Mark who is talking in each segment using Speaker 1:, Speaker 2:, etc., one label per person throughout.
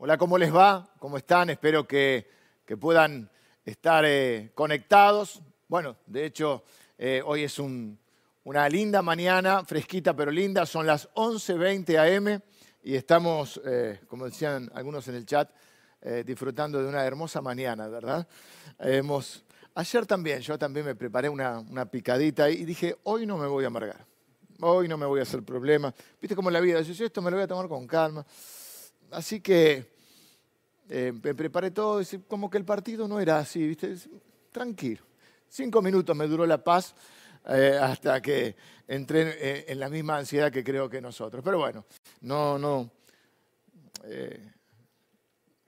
Speaker 1: Hola, ¿cómo les va? ¿Cómo están? Espero que, puedan estar eh, conectados. Bueno, de hecho, eh, hoy es un- una linda mañana, fresquita pero linda. Son las 11.20 am y estamos, eh, como decían algunos en el chat, eh, disfrutando de una hermosa mañana, ¿verdad? Hemos, ayer también, yo también me preparé una, picadita y dije, hoy no me voy a amargar. Hoy no me voy a hacer problema. Viste cómo la vida, yo esto me lo voy a tomar con calma. Así que eh, me preparé todo, como que el partido no era así, ¿viste? Tranquilo. Cinco minutos me duró la paz eh, hasta que entré eh, en la misma ansiedad que creo que nosotros. Pero bueno, no, no.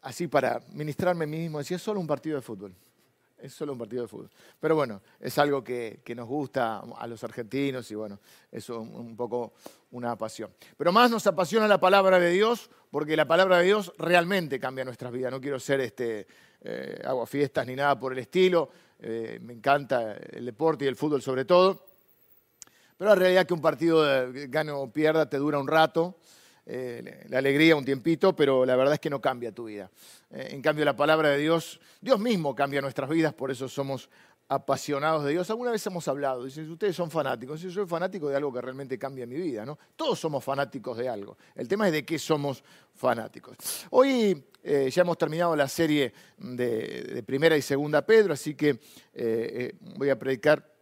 Speaker 1: así para ministrarme a mí mismo, decía, es solo un partido de fútbol. Es solo un partido de fútbol. Pero bueno, es algo que, que nos gusta a los argentinos y bueno, eso un, poco una pasión. Pero más nos apasiona la palabra de Dios porque la palabra de Dios realmente cambia nuestras vidas. No quiero ser este, eh, aguafiestas ni nada por el estilo. Eh, me encanta el deporte y el fútbol sobre todo. Pero la realidad es que un partido eh, gane o pierda te dura un rato, eh, la alegría un tiempito, pero la verdad es que no cambia tu vida. Eh, en cambio, la palabra de Dios, Dios mismo cambia nuestras vidas, por eso somos apasionados de Dios. Alguna vez hemos hablado, dicen, ustedes son fanáticos. Yo soy fanático de algo que realmente cambia mi vida, ¿no? Todos somos fanáticos de algo. El tema es de qué somos fanáticos. Hoy eh, ya hemos terminado la serie de, de Primera y Segunda Pedro, así que voy a predicar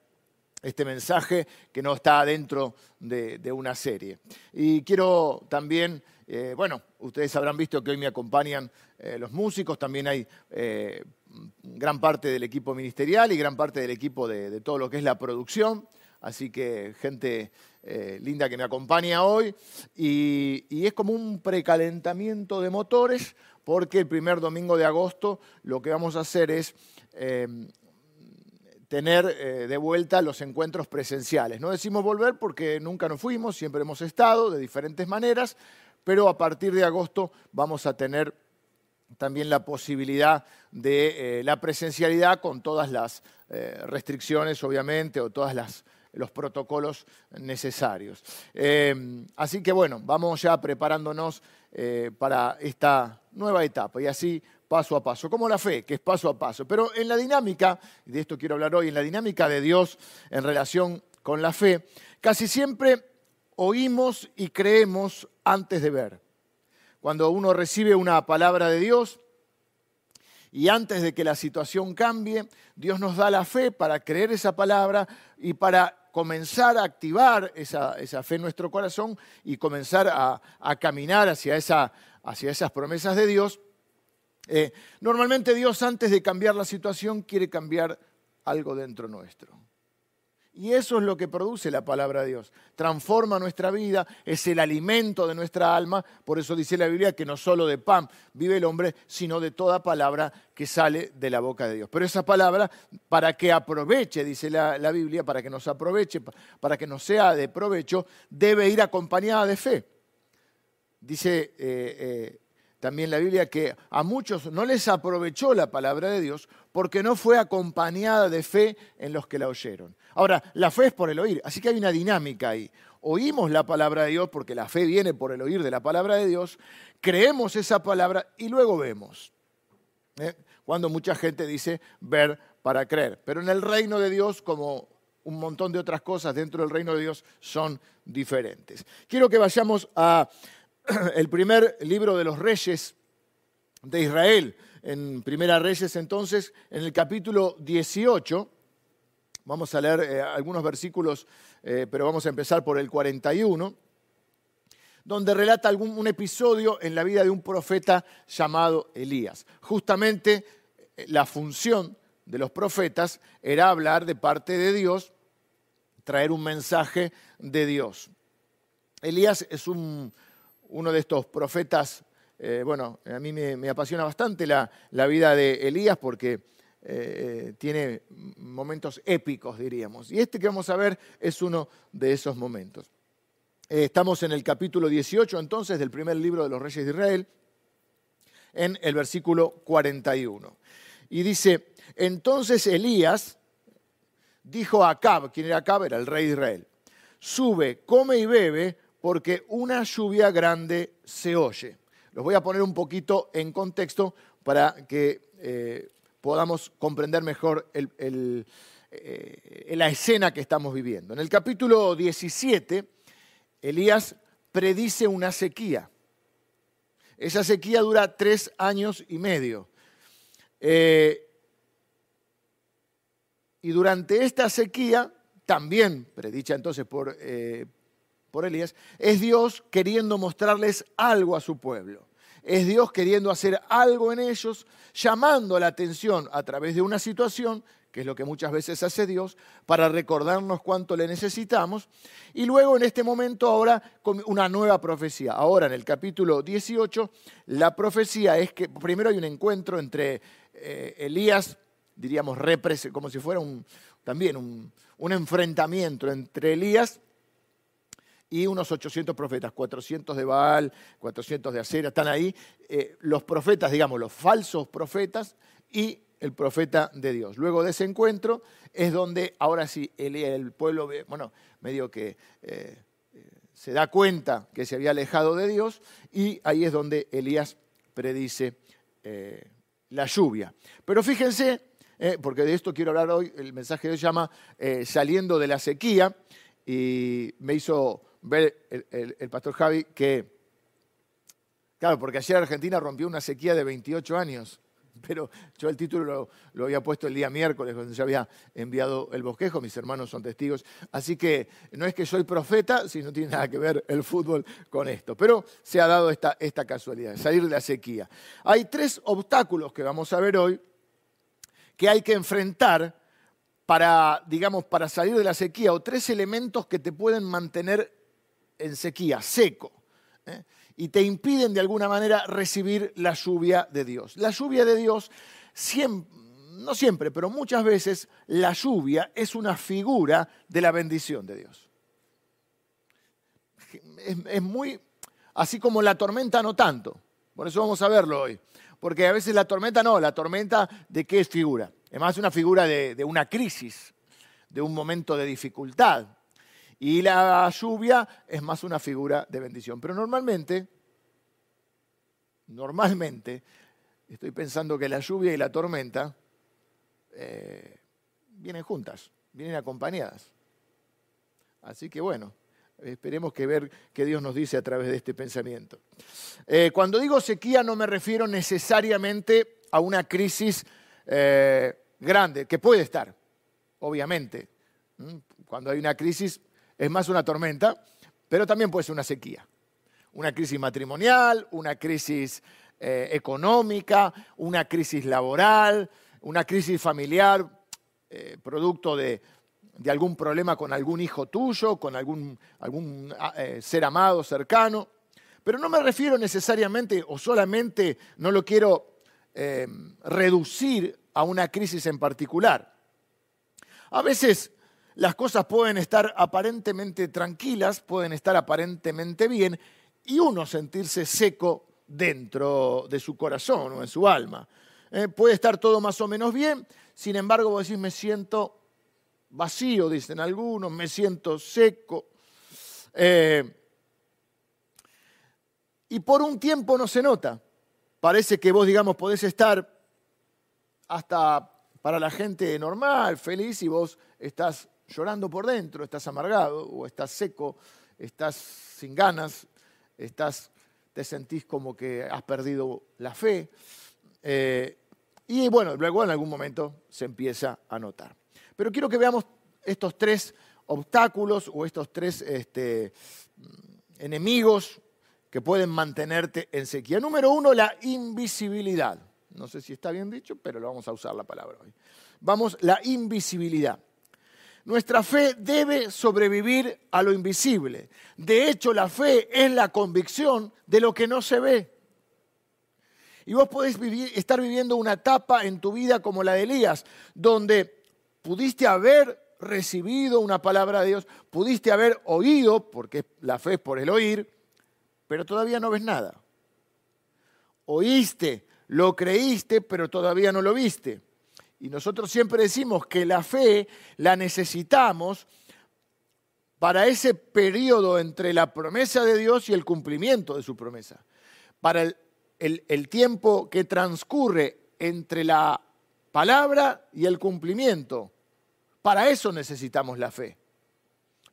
Speaker 1: este mensaje que no está dentro de, una serie. Y quiero también, eh, bueno, ustedes habrán visto que hoy me acompañan eh, los músicos, también hay eh, gran parte del equipo ministerial y gran parte del equipo de, todo lo que es la producción. Así que gente linda que me acompaña hoy. Y, es como un precalentamiento de motores, porque el primer domingo de agosto lo que vamos a hacer es tener eh, de vuelta los encuentros presenciales. No decimos volver porque nunca nos fuimos, siempre hemos estado de diferentes maneras, pero a partir de agosto vamos a tener también la posibilidad de eh, la presencialidad con todas las eh, restricciones, obviamente, o todos los protocolos necesarios. Eh, así que bueno, vamos ya preparándonos para esta nueva etapa y así paso a paso, como la fe, que es paso a paso. Pero en la dinámica, de esto quiero hablar hoy, en la dinámica de Dios en relación con la fe, casi siempre oímos y creemos antes de ver. Cuando uno recibe una palabra de Dios y antes de que la situación cambie, Dios nos da la fe para creer esa palabra y para comenzar a activar esa, esa fe en nuestro corazón y comenzar a, a caminar hacia, esa, hacia esas promesas de Dios. Eh, normalmente Dios antes de cambiar la situación quiere cambiar algo dentro nuestro. Y eso es lo que produce la palabra de Dios. Transforma nuestra vida, es el alimento de nuestra alma. Por eso dice la Biblia que no solo de pan vive el hombre, sino de toda palabra que sale de la boca de Dios. Pero esa palabra, para que aproveche, dice la, la Biblia, para que nos aproveche, para que nos sea de provecho, debe ir acompañada de fe. Dice eh, eh, también la Biblia que a muchos no les aprovechó la palabra de Dios porque no fue acompañada de fe en los que la oyeron. Ahora, la fe es por el oír, así que hay una dinámica ahí. Oímos la palabra de Dios porque la fe viene por el oír de la palabra de Dios, creemos esa palabra y luego vemos. ¿Eh? Cuando mucha gente dice ver para creer. Pero en el reino de Dios, como un montón de otras cosas dentro del reino de Dios, son diferentes. Quiero que vayamos a el primer libro de los reyes de Israel, en Primera Reyes entonces, en el capítulo 18. Vamos a leer eh, algunos versículos, eh, pero vamos a empezar por el 41, donde relata algún, un episodio en la vida de un profeta llamado Elías. Justamente eh, la función de los profetas era hablar de parte de Dios, traer un mensaje de Dios. Elías es un, uno de estos profetas, eh, bueno, a mí me, apasiona bastante la, vida de Elías porque eh, tiene momentos épicos, diríamos. Y este que vamos a ver es uno de esos momentos. Eh, estamos en el capítulo 18 entonces del primer libro de los reyes de Israel, en el versículo 41. Y dice, entonces Elías dijo a Acab, quien era Acab, era el rey de Israel, sube, come y bebe, porque una lluvia grande se oye. los voy a poner un poquito en contexto para que eh, podamos comprender mejor eh, la escena que estamos viviendo. En el capítulo 17, Elías predice una sequía. Esa sequía dura tres años y medio. Eh, y durante esta sequía, también predicha entonces por, por Elías, es Dios queriendo mostrarles algo a su pueblo. Es Dios queriendo hacer algo en ellos, llamando la atención a través de una situación que es lo que muchas veces hace Dios, para recordarnos cuánto le necesitamos. Y luego en este momento ahora una nueva profecía. Ahora en el capítulo 18, la profecía es que primero hay un encuentro entre eh, Elías, diríamos, como si fuera también un, enfrentamiento entre Elías y unos 800 profetas, 400 de Baal, 400 de Acera, están ahí eh, los profetas, digamos, los falsos profetas y el profeta de Dios. Luego de ese encuentro es donde ahora sí el, pueblo, bueno, medio que eh, se da cuenta que se había alejado de Dios y ahí es donde Elías predice eh, la lluvia. Pero fíjense, eh, porque de esto quiero hablar hoy, el mensaje de hoy llama Saliendo de la sequía y me hizo ver el, pastor Javi que, claro, porque ayer Argentina rompió una sequía de 28 años pero yo el título lo, había puesto el día miércoles cuando se había enviado el bosquejo, mis hermanos son testigos, así que no es que soy profeta, sino tiene nada que ver el fútbol con esto, pero se ha dado esta, esta casualidad, salir de la sequía. Hay tres obstáculos que vamos a ver hoy que hay que enfrentar para, digamos, para salir de la sequía, o tres elementos que te pueden mantener en sequía, seco. ¿eh? y te impiden de alguna manera recibir la lluvia de Dios. La lluvia de Dios, no siempre, pero muchas veces, la lluvia es una figura de la bendición de Dios. Es, muy, así como la tormenta no tanto. Por eso vamos a verlo hoy. Porque a veces la tormenta no, la tormenta de qué es figura. Es más una figura de, una crisis, de un momento de dificultad, y la lluvia es más una figura de bendición. Pero normalmente, normalmente, estoy pensando que la lluvia y la tormenta eh, vienen juntas, vienen acompañadas. Así que bueno, esperemos que ver qué Dios nos dice a través de este pensamiento. Eh, cuando digo sequía no me refiero necesariamente a una crisis eh, grande, que puede estar, obviamente. Cuando hay una crisis es más una tormenta, pero también puede ser una sequía. Una crisis matrimonial, una crisis eh, económica, una crisis laboral, una crisis familiar, eh, producto de, algún problema con algún hijo tuyo, con algún, algún ah, ser amado cercano. Pero no me refiero necesariamente o solamente, no lo quiero reducir a una crisis en particular. A veces las cosas pueden estar aparentemente tranquilas, pueden estar aparentemente bien, y uno sentirse seco dentro de su corazón o en su alma. Eh, puede estar todo más o menos bien, sin embargo vos decís, me siento vacío, dicen algunos, me siento seco. Eh, y por un tiempo no se nota. Parece que vos, digamos, podés estar hasta para la gente normal, feliz, y vos estás llorando por dentro, estás amargado o estás seco, estás sin ganas, estás, te sentís como que has perdido la fe. Eh, y bueno, luego en algún momento se empieza a notar. Pero quiero que veamos estos tres obstáculos o estos tres este, enemigos que pueden mantenerte en sequía. Número uno, la invisibilidad. No sé si está bien dicho, pero lo vamos a usar la palabra hoy. Vamos, la invisibilidad. Nuestra fe debe sobrevivir a lo invisible. De hecho, la fe es la convicción de lo que no se ve. Y vos podés estar viviendo una etapa en tu vida como la de Elías, donde pudiste haber recibido una palabra de Dios, pudiste haber oído, porque la fe es por el oír, pero todavía no ves nada. Oíste, lo creíste, pero todavía no lo viste. Y nosotros siempre decimos que la fe la necesitamos para ese periodo entre la promesa de Dios y el cumplimiento de su promesa. Para el, el tiempo que transcurre entre la palabra y el cumplimiento. Para eso necesitamos la fe.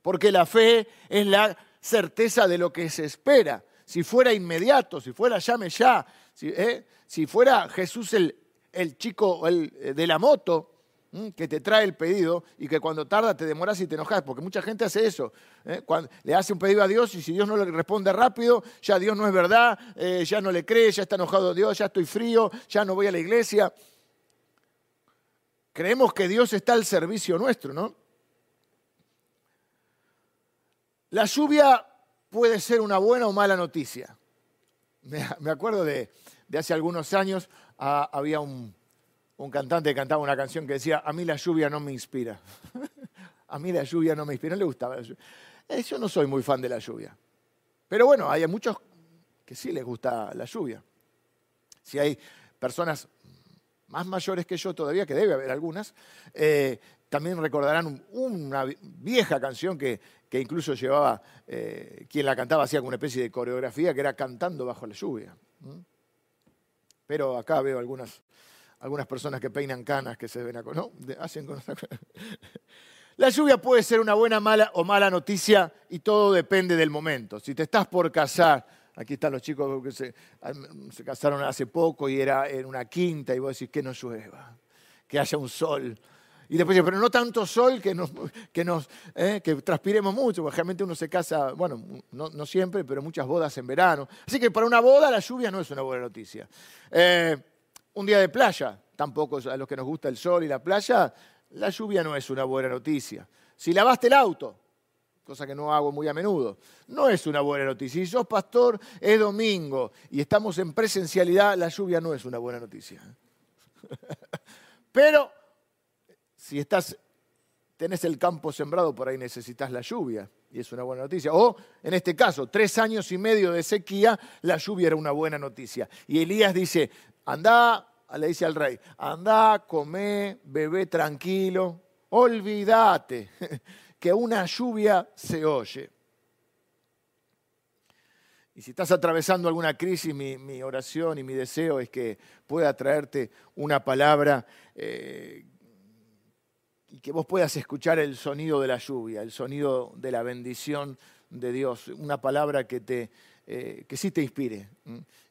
Speaker 1: Porque la fe es la certeza de lo que se espera. Si fuera inmediato, si fuera llame ya, si, ¿eh? si fuera Jesús el, el chico el, de la moto, que te trae el pedido y que cuando tarda te demoras y te enojas, porque mucha gente hace eso. ¿eh? Cuando le hace un pedido a Dios y si Dios no le responde rápido, ya Dios no es verdad, eh, ya no le cree, ya está enojado Dios, ya estoy frío, ya no voy a la iglesia. Creemos que Dios está al servicio nuestro, ¿no? La lluvia puede ser una buena o mala noticia. Me acuerdo de, hace algunos años, ah, había un, cantante que cantaba una canción que decía, a mí la lluvia no me inspira. a mí la lluvia no me inspira, no le gustaba la lluvia. Eh, yo no soy muy fan de la lluvia. Pero bueno, hay muchos que sí les gusta la lluvia. Si hay personas más mayores que yo todavía, que debe haber algunas, eh, también recordarán una vieja canción que, incluso llevaba, eh, quien la cantaba hacía como una especie de coreografía, que era Cantando bajo la lluvia. Pero acá veo algunas, algunas personas que peinan canas que se ven a... ¿no? Hacen con... La lluvia puede ser una buena mala o mala noticia y todo depende del momento. Si te estás por casar, aquí están los chicos que se, se casaron hace poco y era en una quinta y vos decís que no llueva, que haya un sol y después dice, pero no tanto sol que, nos, que, nos, eh, que transpiremos mucho, porque realmente uno se casa, bueno, no, siempre, pero muchas bodas en verano. Así que para una boda la lluvia no es una buena noticia. Eh, un día de playa, tampoco a los que nos gusta el sol y la playa, la lluvia no es una buena noticia. Si lavaste el auto, cosa que no hago muy a menudo, no es una buena noticia. Si sos pastor, es domingo y estamos en presencialidad, la lluvia no es una buena noticia. Pero si estás, tenés el campo sembrado, por ahí necesitas la lluvia, y es una buena noticia. O, en este caso, tres años y medio de sequía, la lluvia era una buena noticia. Y Elías dice, anda, le dice al rey, anda, come, bebé tranquilo, olvídate que una lluvia se oye. Y si estás atravesando alguna crisis, mi, oración y mi deseo es que pueda traerte una palabra eh, y que vos puedas escuchar el sonido de la lluvia, el sonido de la bendición de Dios, una palabra que, te, eh, que sí te inspire,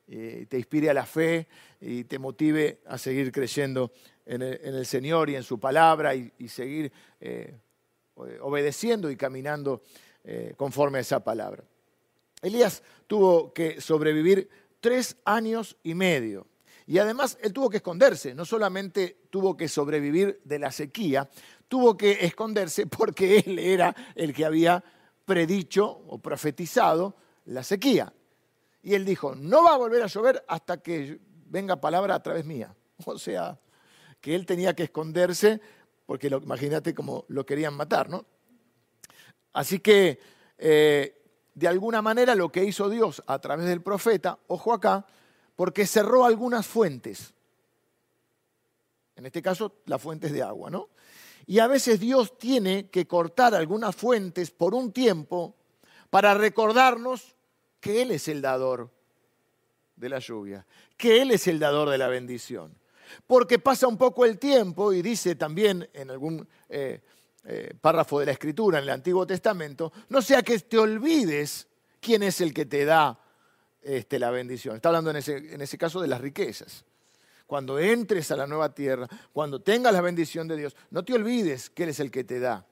Speaker 1: eh, te inspire a la fe y te motive a seguir creyendo en el, Señor y en su palabra y, seguir eh, obedeciendo y caminando conforme a esa palabra. Elías tuvo que sobrevivir tres años y medio y además él tuvo que esconderse, no solamente tuvo que sobrevivir de la sequía, tuvo que esconderse porque él era el que había predicho o profetizado la sequía. Y él dijo, no va a volver a llover hasta que venga palabra a través mía. O sea, que él tenía que esconderse porque imagínate cómo lo querían matar, ¿no? Así que, eh, de alguna manera, lo que hizo Dios a través del profeta, ojo acá, porque cerró algunas fuentes. En este caso, las fuentes de agua, ¿no? Y a veces Dios tiene que cortar algunas fuentes por un tiempo para recordarnos que Él es el dador de la lluvia, que Él es el dador de la bendición. Porque pasa un poco el tiempo y dice también en algún eh, eh, párrafo de la Escritura, en el Antiguo Testamento, no sea que te olvides quién es el que te da este, la bendición. Está hablando en ese, en ese caso de las riquezas. Cuando entres a la nueva tierra, cuando tengas la bendición de Dios, no te olvides que Él es el que te da.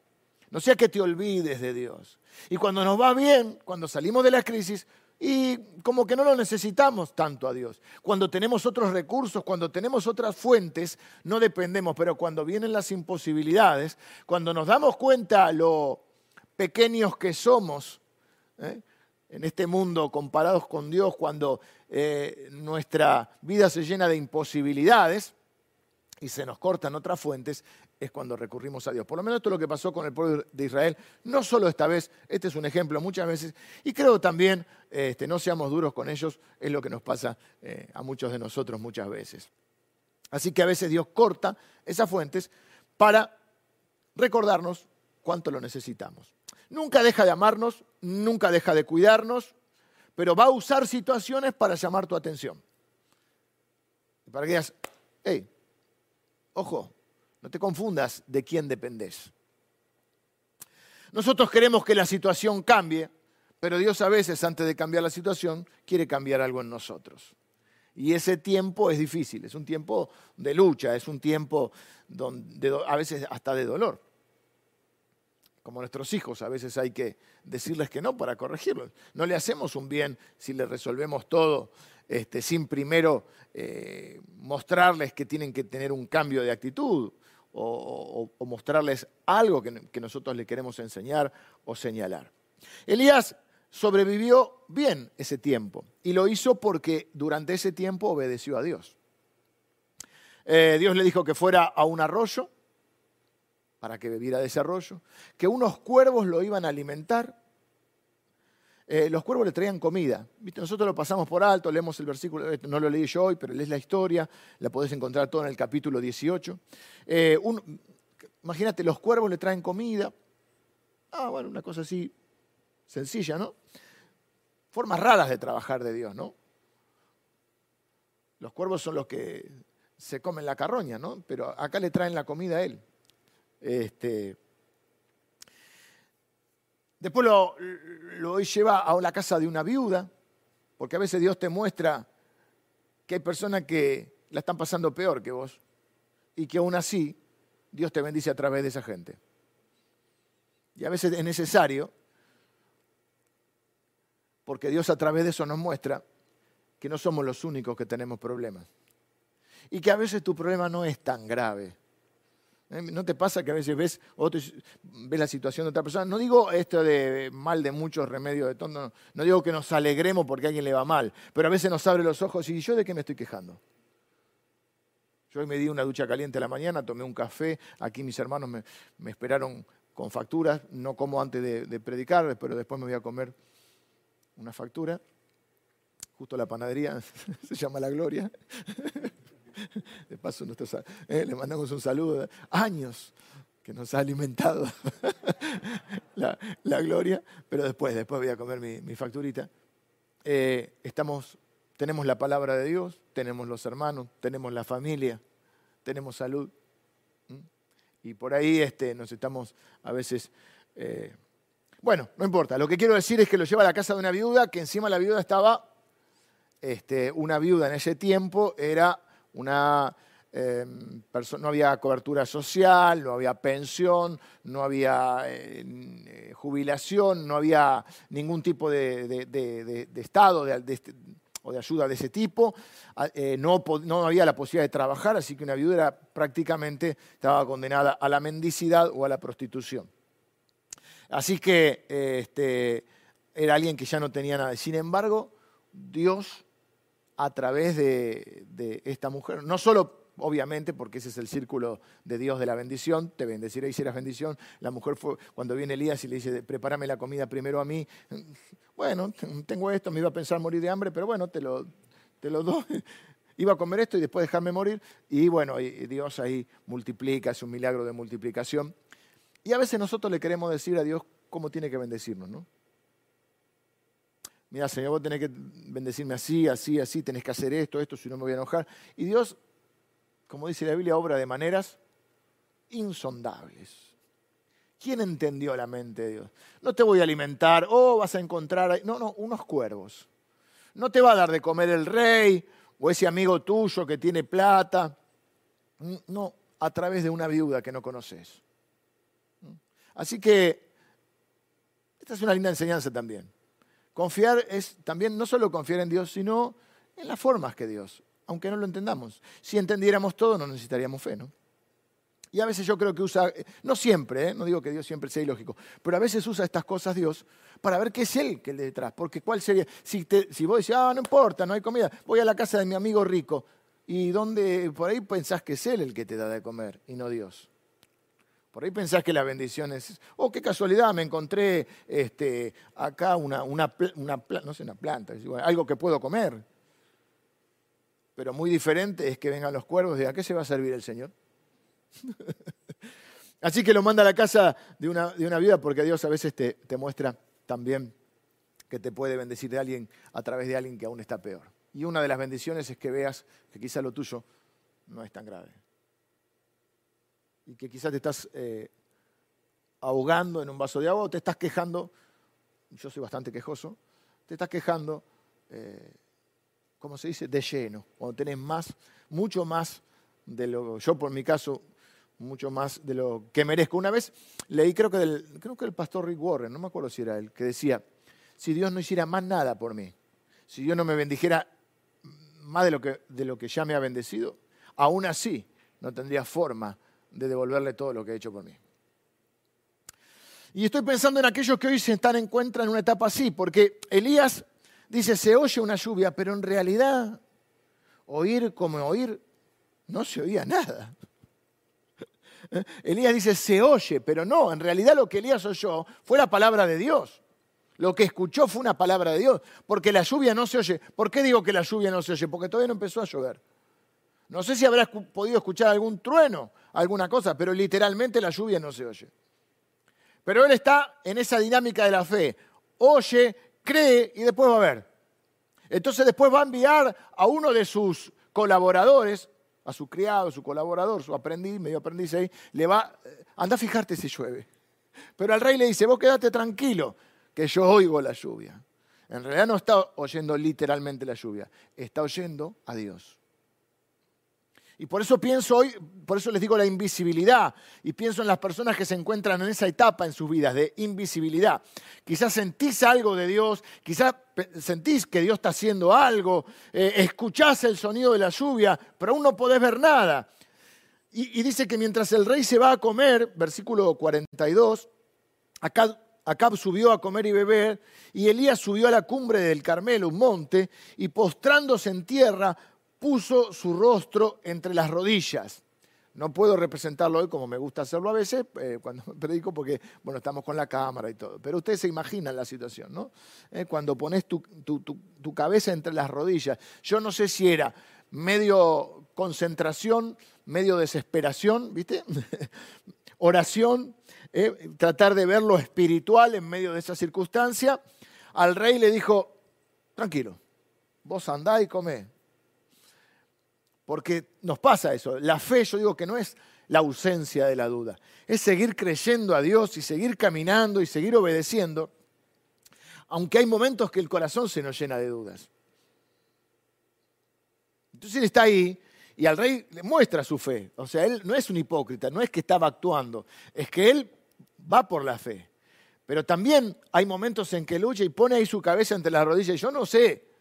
Speaker 1: No sea que te olvides de Dios. Y cuando nos va bien, cuando salimos de la crisis, y como que no lo necesitamos tanto a Dios. Cuando tenemos otros recursos, cuando tenemos otras fuentes, no dependemos, pero cuando vienen las imposibilidades, cuando nos damos cuenta lo pequeños que somos, ¿eh? En este mundo comparados con Dios cuando eh, nuestra vida se llena de imposibilidades y se nos cortan otras fuentes, es cuando recurrimos a Dios. Por lo menos esto es lo que pasó con el pueblo de Israel, no solo esta vez, este es un ejemplo muchas veces, y creo también, este, no seamos duros con ellos, es lo que nos pasa eh, a muchos de nosotros muchas veces. Así que a veces Dios corta esas fuentes para recordarnos cuánto lo necesitamos. Nunca deja de amarnos, nunca deja de cuidarnos, pero va a usar situaciones para llamar tu atención. Para que digas, hey, ojo, no te confundas de quién dependés. Nosotros queremos que la situación cambie, pero Dios a veces, antes de cambiar la situación, quiere cambiar algo en nosotros. Y ese tiempo es difícil, es un tiempo de lucha, es un tiempo donde, a veces hasta de dolor. Como nuestros hijos, a veces hay que decirles que no para corregirlos. No le hacemos un bien si le resolvemos todo este, sin primero eh, mostrarles que tienen que tener un cambio de actitud o, mostrarles algo que, nosotros le queremos enseñar o señalar. Elías sobrevivió bien ese tiempo y lo hizo porque durante ese tiempo obedeció a Dios. Eh, Dios le dijo que fuera a un arroyo para que bebiera de ese arroyo, que unos cuervos lo iban a alimentar. Eh, los cuervos le traían comida. ¿Viste? Nosotros lo pasamos por alto, leemos el versículo, no lo leí yo hoy, pero lees la historia, la podés encontrar todo en el capítulo 18. Eh, imagínate, los cuervos le traen comida. Ah, bueno, una cosa así sencilla, ¿no? Formas raras de trabajar de Dios, ¿no? Los cuervos son los que se comen la carroña, ¿no? Pero acá le traen la comida a él. Este, después lo, lo lleva a la casa de una viuda, porque a veces Dios te muestra que hay personas que la están pasando peor que vos y que aún así Dios te bendice a través de esa gente. Y a veces es necesario porque Dios a través de eso nos muestra que no somos los únicos que tenemos problemas. Y que a veces tu problema no es tan grave. ¿Eh? ¿No te pasa que a veces ves, la situación de otra persona? No digo esto de mal de muchos remedios de tonto, no, no digo que nos alegremos porque a alguien le va mal, pero a veces nos abre los ojos y yo de qué me estoy quejando. Yo hoy me di una ducha caliente a la mañana, tomé un café, aquí mis hermanos me, esperaron con facturas, no como antes de, de predicar, pero después me voy a comer una factura, justo la panadería se llama La Gloria. De paso, eh, le mandamos un saludo. Años que nos ha alimentado la, gloria, pero después, después voy a comer mi, facturita. Eh, estamos, tenemos la palabra de Dios, tenemos los hermanos, tenemos la familia, tenemos salud. Y por ahí este, nos estamos a veces eh, bueno, no importa. Lo que quiero decir es que lo lleva a la casa de una viuda, que encima la viuda estaba, este, una viuda en ese tiempo era una em, no había cobertura social, no había pensión, no había eh, jubilación, no había ningún tipo de, estado este, o de ayuda de ese tipo, ah, eh, no, no, había la posibilidad de trabajar, así que una viuda prácticamente estaba condenada a la mendicidad o a la prostitución. Así que este, era alguien que ya no tenía nada. Sin embargo, Dios, a través de, esta mujer, no solo obviamente, porque ese es el círculo de Dios de la bendición, te bendeciré y serás bendición. La mujer fue, cuando viene Elías y le dice, prepárame la comida primero a mí, bueno, tengo esto, me iba a pensar morir de hambre, pero bueno, te lo, te lo doy. Iba a comer esto y después dejarme morir. Y bueno, Dios ahí multiplica, hace un milagro de multiplicación. Y a veces nosotros le queremos decir a Dios cómo tiene que bendecirnos, ¿no? Mira, Señor, vos tenés que bendecirme así, así, así, tenés que hacer esto, esto, si no me voy a enojar. Y Dios, como dice la Biblia, obra de maneras insondables. ¿Quién entendió la mente de Dios? No te voy a alimentar, oh, vas a encontrar, no, no, unos cuervos. No te va a dar de comer el rey o ese amigo tuyo que tiene plata. No, a través de una viuda que no conoces. Así que esta es una linda enseñanza también. Confiar es también no solo confiar en Dios, sino en las formas que Dios, aunque no lo entendamos. Si entendiéramos todo, no necesitaríamos fe, ¿no? Y a veces yo creo que usa, no siempre, ¿eh? no digo que Dios siempre sea ilógico, pero a veces usa estas cosas Dios para ver qué es Él que le detrás. Porque cuál sería, si, si vos decís, ah, no importa, no hay comida, voy a la casa de mi amigo rico, y dónde, por ahí pensás que es Él el que te da de comer y no Dios. Por ahí pensás que la bendición es, oh, qué casualidad, me encontré este, acá una, una, no sé, una planta, algo que puedo comer. Pero muy diferente es que vengan los cuervos y a qué se va a servir el Señor. Así que lo manda a la casa de una, de una viuda porque Dios a veces te, muestra también que te puede bendecir de alguien a través de alguien que aún está peor. Y una de las bendiciones es que veas que quizá lo tuyo no es tan grave. Y que quizás te estás eh, ahogando en un vaso de agua o te estás quejando, yo soy bastante quejoso, te estás quejando, eh, ¿cómo se dice? De lleno, cuando tenés más, mucho más de lo, yo por mi caso, mucho más de lo que merezco. Una vez leí, creo que, del, creo que el pastor Rick Warren, no me acuerdo si era él, que decía, si Dios no hiciera más nada por mí, si Dios no me bendijera más de lo que, de lo que ya me ha bendecido, aún así no tendría forma de devolverle todo lo que ha hecho por mí. Y estoy pensando en aquellos que hoy se están encuentran en una etapa así, porque Elías dice, se oye una lluvia, pero en realidad oír como oír, no se oía nada. Elías dice, se oye, pero no, en realidad lo que Elías oyó fue la palabra de Dios. Lo que escuchó fue una palabra de Dios, porque la lluvia no se oye. ¿Por qué digo que la lluvia no se oye? Porque todavía no empezó a llover. No sé si habrás podido escuchar algún trueno, alguna cosa, pero literalmente la lluvia no se oye. Pero él está en esa dinámica de la fe. Oye, cree y después va a ver. Entonces después va a enviar a uno de sus colaboradores, a su criado, su colaborador, su aprendiz, medio aprendiz ahí, le va, anda a fijarte si llueve. Pero al rey le dice, vos quédate tranquilo, que yo oigo la lluvia. En realidad no está oyendo literalmente la lluvia, está oyendo a Dios. Y por eso pienso hoy, por eso les digo la invisibilidad, y pienso en las personas que se encuentran en esa etapa en sus vidas de invisibilidad. Quizás sentís algo de Dios, quizás sentís que Dios está haciendo algo, eh, escuchás el sonido de la lluvia, pero aún no podés ver nada. Y, dice que mientras el rey se va a comer, versículo 42, acá Acab subió a comer y beber, y Elías subió a la cumbre del Carmelo, un monte, y postrándose en tierra, puso su rostro entre las rodillas. No puedo representarlo hoy como me gusta hacerlo a veces eh, cuando predico porque, bueno, estamos con la cámara y todo. Pero ustedes se imaginan la situación, ¿no? Eh, cuando pones tu, cabeza entre las rodillas. Yo no sé si era medio concentración, medio desesperación, ¿viste? Oración, eh, tratar de ver lo espiritual en medio de esa circunstancia. Al rey le dijo, tranquilo, vos andá y comé. Porque nos pasa eso. La fe, yo digo que no es la ausencia de la duda, es seguir creyendo a Dios y seguir caminando y seguir obedeciendo, aunque hay momentos que el corazón se nos llena de dudas. Entonces él está ahí y al rey le muestra su fe. O sea, él no es un hipócrita, no es que estaba actuando, es que él va por la fe. Pero también hay momentos en que lucha y pone ahí su cabeza entre las rodillas. Yo no sé,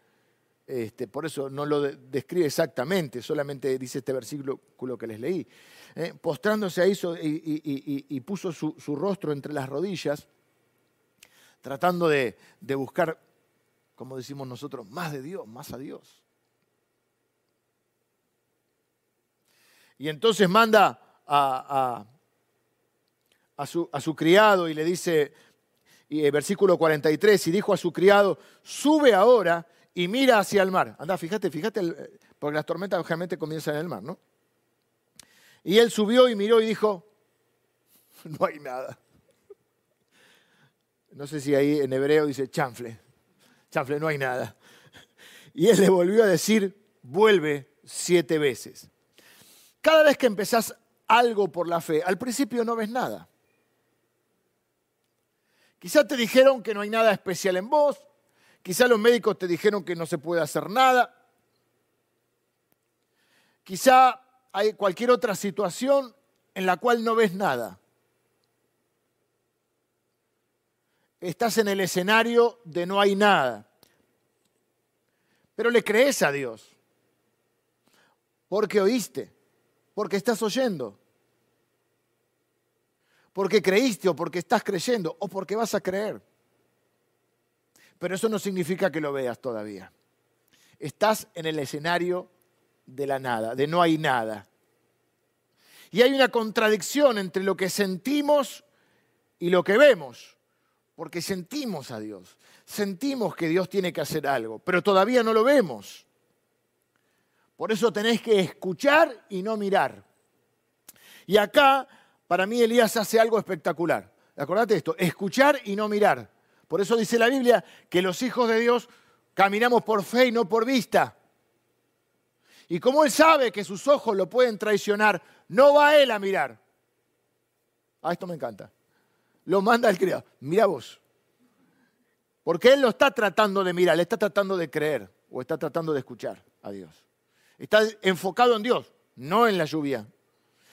Speaker 1: este, por eso no lo describe exactamente, solamente dice este versículo que les leí. Eh, postrándose a eso y, puso su, rostro entre las rodillas, tratando de, buscar, como decimos nosotros, más de Dios, más a Dios. Y entonces manda a, su, criado y le dice, y, eh, versículo 43, y dijo a su criado, sube ahora y mira hacia el mar. Anda, fíjate, fíjate, eh, porque las tormentas obviamente comienzan en el mar, ¿no? Y él subió y miró y dijo, no hay nada. No sé si ahí en hebreo dice chanfle, chanfle, no hay nada. Y él le volvió a decir, vuelve siete veces. Cada vez que empezás algo por la fe, al principio no ves nada. Quizá te dijeron que no hay nada especial en vos, quizá los médicos te dijeron que no se puede hacer nada, quizá hay cualquier otra situación en la cual no ves nada. Estás en el escenario de no hay nada, pero le crees a Dios, porque oíste, porque estás oyendo porque creíste o porque estás creyendo o porque vas a creer. Pero eso no significa que lo veas todavía. Estás en el escenario de la nada, de no hay nada. Y hay una contradicción entre lo que sentimos y lo que vemos, porque sentimos a Dios, sentimos que Dios tiene que hacer algo, pero todavía no lo vemos. Por eso tenés que escuchar y no mirar. Y acá para mí Elías hace algo espectacular. Acordate esto, escuchar y no mirar. Por eso dice la Biblia que los hijos de Dios caminamos por fe y no por vista. Y como él sabe que sus ojos lo pueden traicionar, no va él a mirar. Ah, esto me encanta. Lo manda el criado. Mira vos. Porque él lo está tratando de mirar, le está tratando de creer o está tratando de escuchar a Dios. Está enfocado en Dios, no en la lluvia.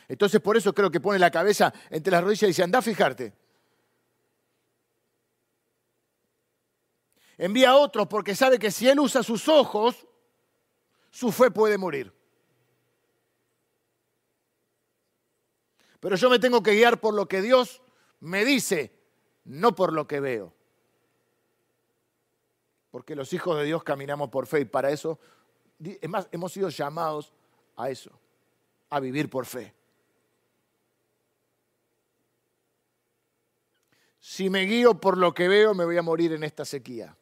Speaker 1: Entonces por eso creo que pone la cabeza entre las rodillas y dice, anda a fijarte. Envía a otro porque sabe que si él usa sus ojos, su fe puede morir. Pero yo me tengo que guiar por lo que Dios me dice, no por lo que veo. Porque los hijos de Dios caminamos por fe y para eso, es más, hemos sido llamados a eso, a vivir por fe. Si me guío por lo que veo, me voy a morir en esta sequía.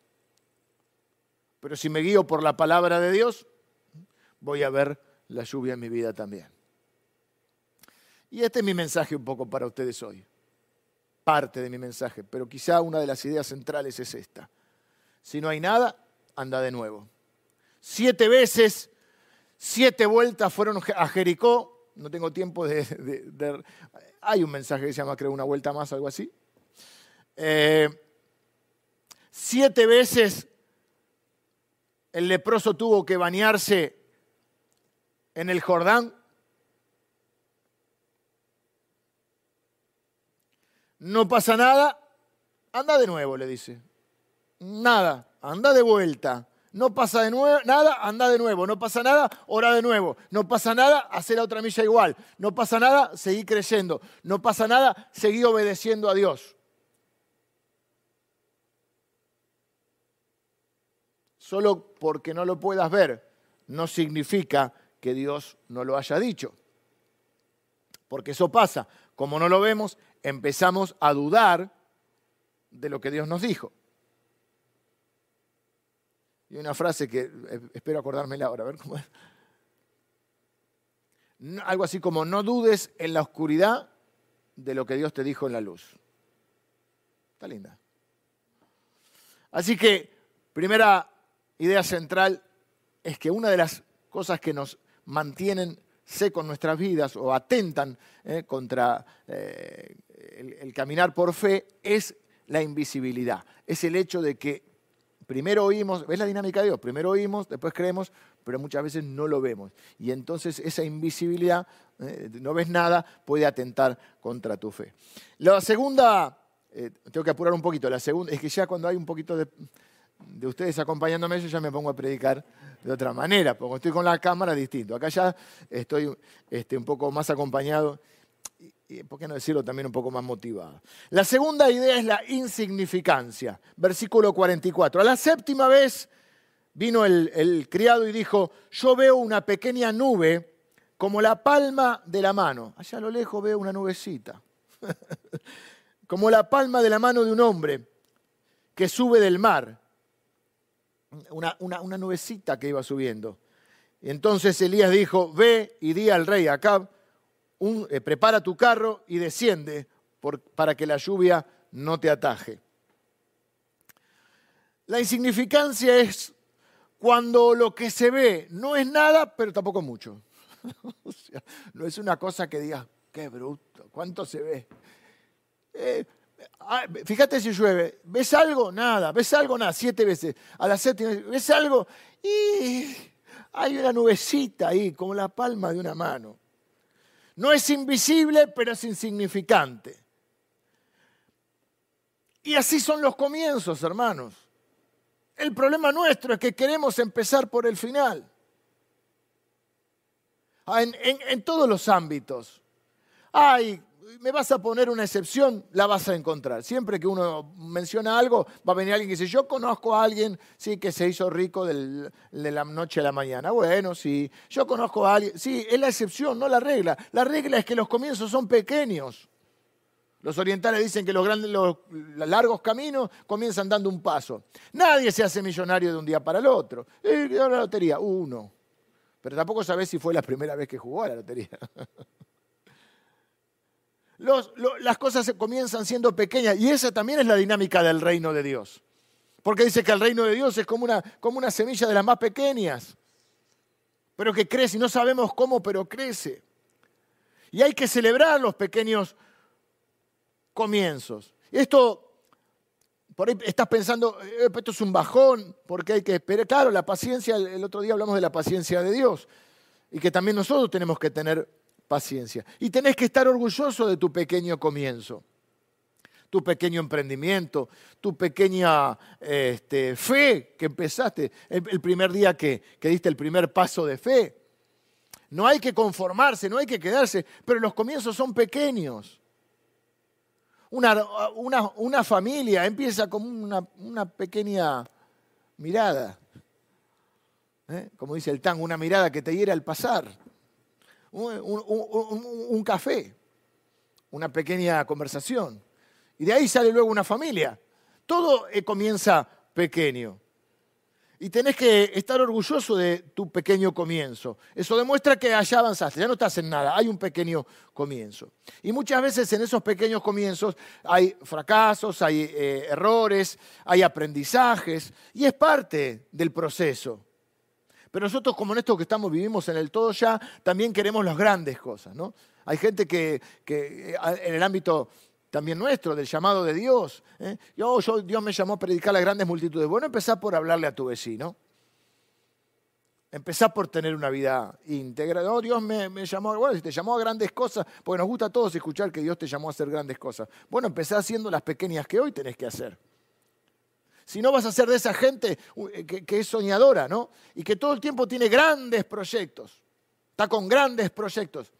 Speaker 1: Pero si me guío por la palabra de Dios, voy a ver la lluvia en mi vida también. Y este es mi mensaje un poco para ustedes hoy. Parte de mi mensaje, pero quizá una de las ideas centrales es esta. Si no hay nada, anda de nuevo. Siete veces, siete vueltas fueron a Jericó. No tengo tiempo de... hay un mensaje que se llama, creo, una vuelta más, algo así. Eh, siete veces el leproso tuvo que bañarse en el Jordán. No pasa nada, anda de nuevo, le dice. Nada, anda de vuelta. No pasa de nuevo, nada, anda de nuevo. No pasa nada, ora de nuevo. No pasa nada, hacer la otra milla igual. No pasa nada, seguí creyendo. No pasa nada, seguí obedeciendo a Dios. Solo porque no lo puedas ver no significa que Dios no lo haya dicho. Porque eso pasa. Como no lo vemos, empezamos a dudar de lo que Dios nos dijo. Y una frase que eh, espero acordármela ahora, a ver cómo es. Algo así como, no dudes en la oscuridad de lo que Dios te dijo en la luz. Está linda. Así que, primera idea central es que una de las cosas que nos mantienen secos nuestras vidas o atentan eh, contra eh, el, caminar por fe es la invisibilidad. Es el hecho de que primero oímos, ¿ves la dinámica de Dios? Primero oímos, después creemos, pero muchas veces no lo vemos. Y entonces esa invisibilidad, eh, no ves nada, puede atentar contra tu fe. La segunda, tengo que apurar un poquito, la segunda, es que ya cuando hay un poquito de de ustedes acompañándome, yo ya me pongo a predicar de otra manera, porque estoy con la cámara distinto. Acá ya estoy este, un poco más acompañado y, ¿por qué no decirlo también un poco más motivado? La segunda idea es la insignificancia. Versículo 44. A la séptima vez vino el, el criado y dijo, yo veo una pequeña nube como la palma de la mano. Allá a lo lejos veo una nubecita. como la palma de la mano de un hombre que sube del mar una, nubecita que iba subiendo. Entonces Elías dijo, ve y di al rey Acab, eh, prepara tu carro y desciende para que la lluvia no te ataje. La insignificancia es cuando lo que se ve no es nada, pero tampoco mucho. no es una cosa que digas, qué bruto, cuánto se ve. Eh, fíjate si llueve, ¿ves algo? Nada, ¿ves algo? Nada, siete veces. A la séptima, ¿ves algo? Y hay una nubecita ahí, como la palma de una mano. No es invisible, pero es insignificante. Y así son los comienzos, hermanos. El problema nuestro es que queremos empezar por el final. Ah, en todos los ámbitos. Hay me vas a poner una excepción, la vas a encontrar. Siempre que uno menciona algo, va a venir alguien que dice, yo conozco a alguien sí, que se hizo rico de la noche a la mañana. Bueno, sí, yo conozco a alguien. Sí, es la excepción, no la regla. La regla es que los comienzos son pequeños. Los orientales dicen que los, grandes, los largos caminos comienzan dando un paso. Nadie se hace millonario de un día para el otro. ¿Y la lotería? Uno. Pero tampoco sabes si fue la primera vez que jugó a la lotería. las cosas comienzan siendo pequeñas y esa también es la dinámica del reino de Dios. Porque dice que el reino de Dios es como una, como una semilla de las más pequeñas. pero que crece y no sabemos cómo, pero crece. Y hay que celebrar los pequeños comienzos. Esto, por ahí estás pensando, eh, esto es un bajón, porque hay que esperar. Claro, la paciencia, el otro día hablamos de la paciencia de Dios y que también nosotros tenemos que tener paciencia. Y tenés que estar orgulloso de tu pequeño comienzo, tu pequeño emprendimiento, tu pequeña este, fe que empezaste, el, primer día que, que diste el primer paso de fe. No hay que conformarse, no hay que quedarse, pero los comienzos son pequeños. Una, una, familia empieza como una, pequeña mirada. ¿eh? Como dice el tango, una mirada que te hiera al pasar. Un, café, una pequeña conversación. Y de ahí sale luego una familia. Todo eh, comienza pequeño. Y tenés que estar orgulloso de tu pequeño comienzo. Eso demuestra que allá avanzaste, ya no estás en nada, hay un pequeño comienzo. Y muchas veces en esos pequeños comienzos hay fracasos, hay eh, errores, hay aprendizajes, y es parte del proceso. Pero nosotros, como en esto que estamos, vivimos en el todo ya, también queremos las grandes cosas. ¿no? Hay gente que, que eh, en el ámbito también nuestro, del llamado de Dios. ¿eh? Yo, Dios me llamó a predicar a las grandes multitudes. Bueno, empezá por hablarle a tu vecino. Empezá por tener una vida íntegra. No, Dios me, llamó, bueno, si te llamó a grandes cosas, porque nos gusta a todos escuchar que Dios te llamó a hacer grandes cosas. Bueno, empezá haciendo las pequeñas que hoy tenés que hacer. Si no vas a ser de esa gente eh, que, es soñadora, ¿no? Y que todo el tiempo tiene grandes proyectos. Está con grandes proyectos.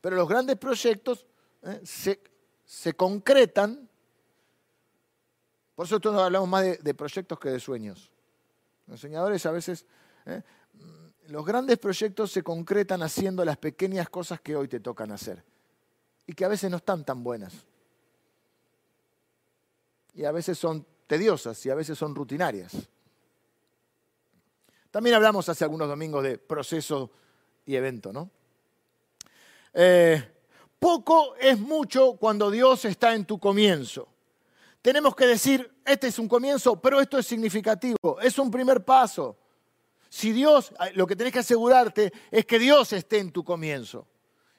Speaker 1: Pero los grandes proyectos ¿eh? se, se concretan. Por eso todos hablamos más de, proyectos que de sueños. Los soñadores a veces, ¿eh? los grandes proyectos se concretan haciendo las pequeñas cosas que hoy te tocan hacer y que a veces no están tan buenas. Y a veces son tediosas y a veces son rutinarias. También hablamos hace algunos domingos de proceso y evento, ¿no? Eh, poco es mucho cuando Dios está en tu comienzo. Tenemos que decir, este es un comienzo, pero esto es significativo, es un primer paso. Si Dios, lo que tenés que asegurarte es que Dios esté en tu comienzo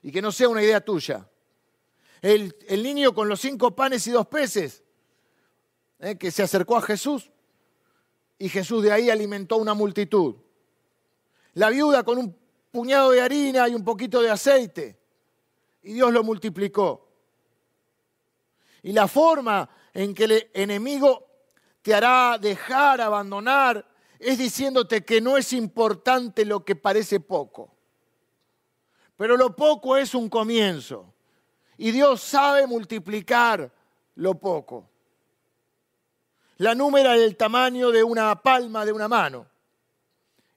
Speaker 1: y que no sea una idea tuya. El, niño con los cinco panes y dos peces, eh, que se acercó a Jesús y Jesús de ahí alimentó una multitud. La viuda con un puñado de harina y un poquito de aceite y Dios lo multiplicó. Y la forma en que el enemigo te hará dejar, abandonar, es diciéndote que no es importante lo que parece poco. Pero lo poco es un comienzo. Y Dios sabe multiplicar lo poco. La número del tamaño de una palma de una mano.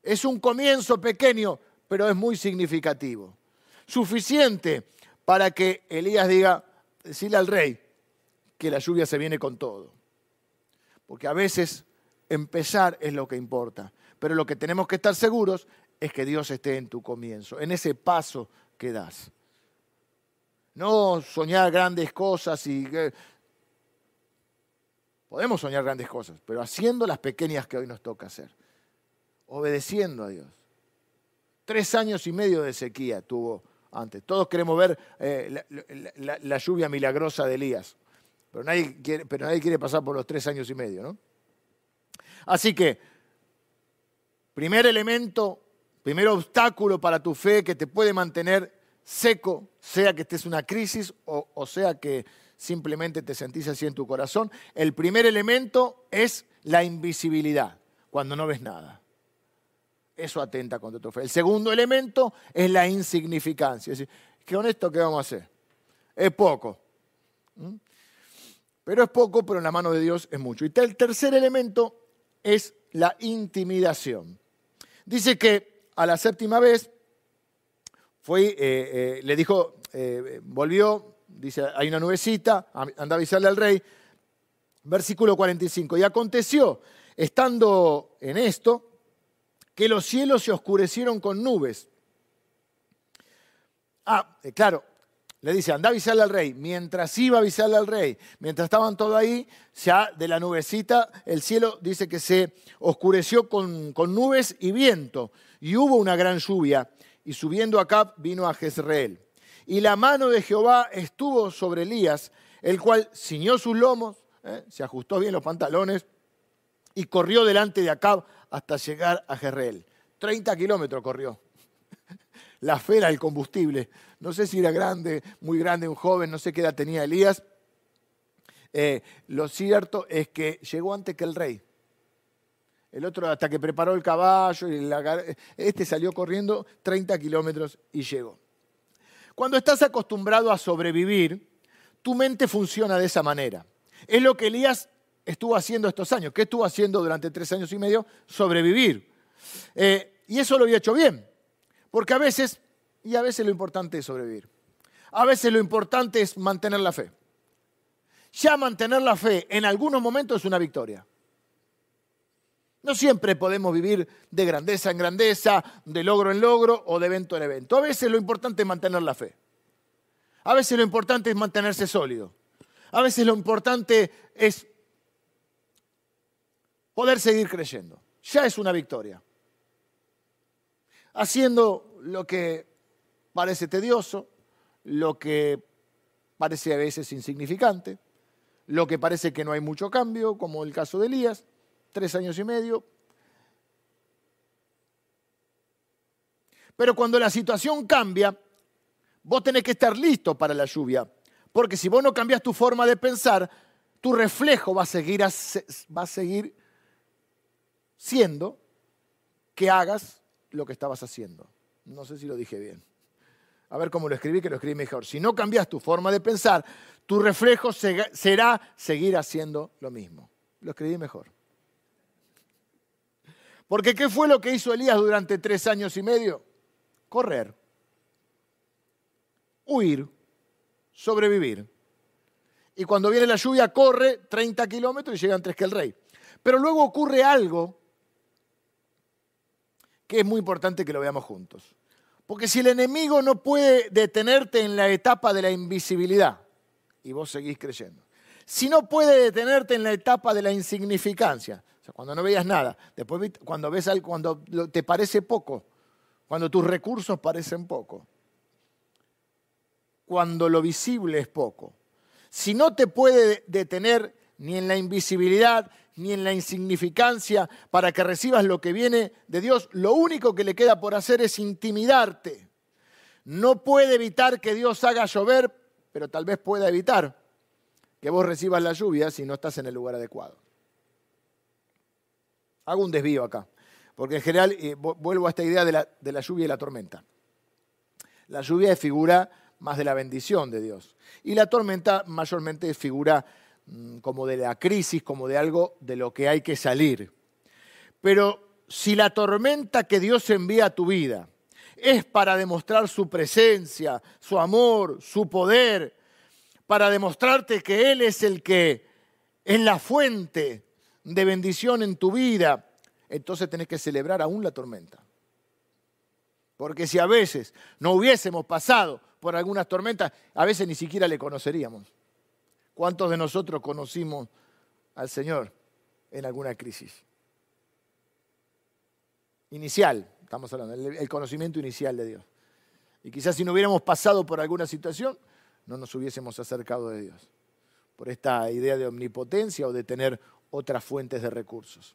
Speaker 1: Es un comienzo pequeño, pero es muy significativo. Suficiente para que Elías diga, decirle al rey que la lluvia se viene con todo. Porque a veces empezar es lo que importa, pero lo que tenemos que estar seguros es que Dios esté en tu comienzo, en ese paso que das. No soñar grandes cosas y... Podemos soñar grandes cosas, pero haciendo las pequeñas que hoy nos toca hacer. Obedeciendo a Dios. Tres años y medio de sequía tuvo antes. Todos queremos ver eh, la, lluvia milagrosa de Elías, pero nadie, quiere, pasar por los tres años y medio, ¿no? Así que, primer elemento, primer obstáculo para tu fe que te puede mantener seco, sea que estés en una crisis o sea que simplemente te sentís así en tu corazón, el primer elemento es la invisibilidad, cuando no ves nada. Eso atenta contra tu fe. El segundo elemento es la insignificancia. Es decir, que honesto, ¿qué vamos a hacer? Es poco. Pero es poco, pero en la mano de Dios es mucho. Y el tercer elemento es la intimidación. Dice que a la séptima vez fue, eh, eh, le dijo, eh, volvió, dice, hay una nubecita, anda a avisarle al rey. Versículo 45. Y aconteció, estando en esto, que los cielos se oscurecieron con nubes. Ah, eh, claro, le dice, anda a avisarle al rey. Mientras iba a avisarle al rey, mientras estaban todos ahí, ya de la nubecita, el cielo dice que se oscureció con, con nubes y viento. Y hubo una gran lluvia, y subiendo Acab vino a Jezreel. Y la mano de Jehová estuvo sobre Elías, el cual ciñó sus lomos, ¿eh? se ajustó bien los pantalones, y corrió delante de Acab hasta llegar a Jezreel. 30 kilómetros corrió. La fe era el combustible. No sé si era grande, muy grande, un joven, no sé qué edad tenía Elías. Eh, lo cierto es que llegó antes que el rey. El otro hasta que preparó el caballo, y este salió corriendo 30 kilómetros y llegó. Cuando estás acostumbrado a sobrevivir, tu mente funciona de esa manera. Es lo que Elías estuvo haciendo estos años. ¿Qué estuvo haciendo durante tres años y medio? Sobrevivir. Eh, y eso lo había hecho bien. Porque a veces, y a veces lo importante es sobrevivir. A veces lo importante es mantener la fe. Ya mantener la fe en algunos momentos es una victoria. No siempre podemos vivir de grandeza en grandeza, de logro en logro o de evento en evento. A veces lo importante es mantener la fe. A veces lo importante es mantenerse sólido. A veces lo importante es poder seguir creyendo. Ya es una victoria. Haciendo lo que parece tedioso, lo que parece a veces insignificante, lo que parece que no hay mucho cambio, como el caso de Elías, tres años y medio. Pero cuando la situación cambia, vos tenés que estar listo para la lluvia, porque si vos no cambias tu forma de pensar, tu reflejo va a seguir, va a seguir siendo que hagas lo que estabas haciendo. No sé si lo dije bien. A ver cómo lo escribí, que lo escribí mejor. Si no cambias tu forma de pensar, tu reflejo será seguir haciendo lo mismo. Lo escribí mejor. Porque ¿qué fue lo que hizo Elías durante tres años y medio? Correr, huir, sobrevivir. Y cuando viene la lluvia, corre 30 kilómetros y llega antes que el rey. Pero luego ocurre algo que es muy importante que lo veamos juntos. Porque si el enemigo no puede detenerte en la etapa de la invisibilidad, y vos seguís creyendo, si no puede detenerte en la etapa de la insignificancia, cuando no veías nada, después cuando ves algo, cuando te parece poco, cuando tus recursos parecen poco, cuando lo visible es poco. Si no te puede detener ni en la invisibilidad, ni en la insignificancia para que recibas lo que viene de Dios, lo único que le queda por hacer es intimidarte. No puede evitar que Dios haga llover, pero tal vez pueda evitar que vos recibas la lluvia si no estás en el lugar adecuado. Hago un desvío acá, porque en general eh, vuelvo a esta idea de la, de la lluvia y la tormenta. La lluvia es figura más de la bendición de Dios. Y la tormenta mayormente es figura mm, como de la crisis, como de algo de lo que hay que salir. Pero si la tormenta que Dios envía a tu vida es para demostrar su presencia, su amor, su poder, para demostrarte que Él es el que es la fuente de bendición en tu vida, entonces tenés que celebrar aún la tormenta. Porque si a veces no hubiésemos pasado por algunas tormentas, a veces ni siquiera le conoceríamos. ¿Cuántos de nosotros conocimos al Señor en alguna crisis? Inicial, estamos hablando, el conocimiento inicial de Dios. Y quizás si no hubiéramos pasado por alguna situación, no nos hubiésemos acercado de Dios. Por esta idea de omnipotencia o de tener otras fuentes de recursos.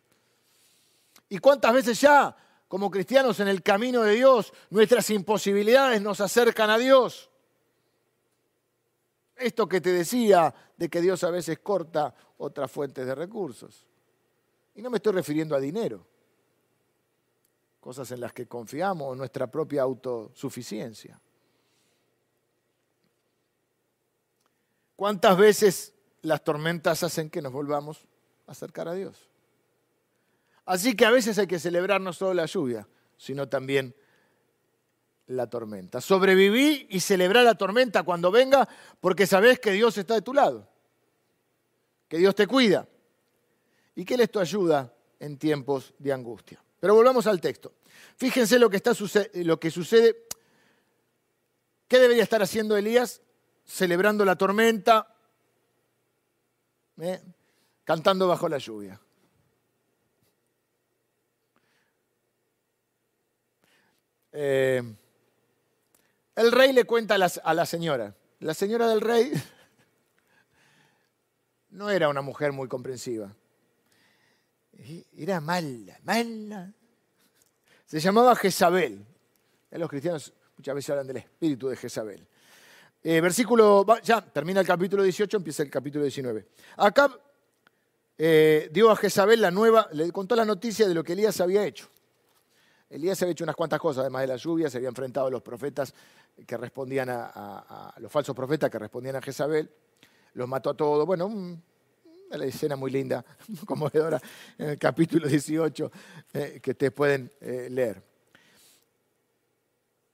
Speaker 1: ¿Y cuántas veces ya, como cristianos en el camino de Dios, nuestras imposibilidades nos acercan a Dios? Esto que te decía de que Dios a veces corta otras fuentes de recursos. Y no me estoy refiriendo a dinero, cosas en las que confiamos, en nuestra propia autosuficiencia. ¿Cuántas veces las tormentas hacen que nos volvamos acercar a Dios. Así que a veces hay que celebrar no solo la lluvia, sino también la tormenta. Sobreviví y celebrar la tormenta cuando venga porque sabes que Dios está de tu lado, que Dios te cuida y que Él es tu ayuda en tiempos de angustia. Pero volvamos al texto. Fíjense lo que, está, lo que sucede. ¿Qué debería estar haciendo Elías? Celebrando la tormenta. ¿Eh? Cantando bajo la lluvia. Eh, el rey le cuenta a la, señora. La señora del rey no era una mujer muy comprensiva. Era mala, mala. Se llamaba Jezabel. Los cristianos muchas veces hablan del espíritu de Jezabel. Eh, versículo, ya termina el capítulo 18, empieza el capítulo 19. Acá eh, dio a Jezabel la nueva, le contó la noticia de lo que Elías había hecho. Elías había hecho unas cuantas cosas, además de la lluvia, se había enfrentado a los profetas que respondían a, los falsos profetas que respondían a Jezabel, los mató a todos. Bueno, una escena muy linda, conmovedora, en el capítulo 18, eh, que ustedes pueden eh, leer.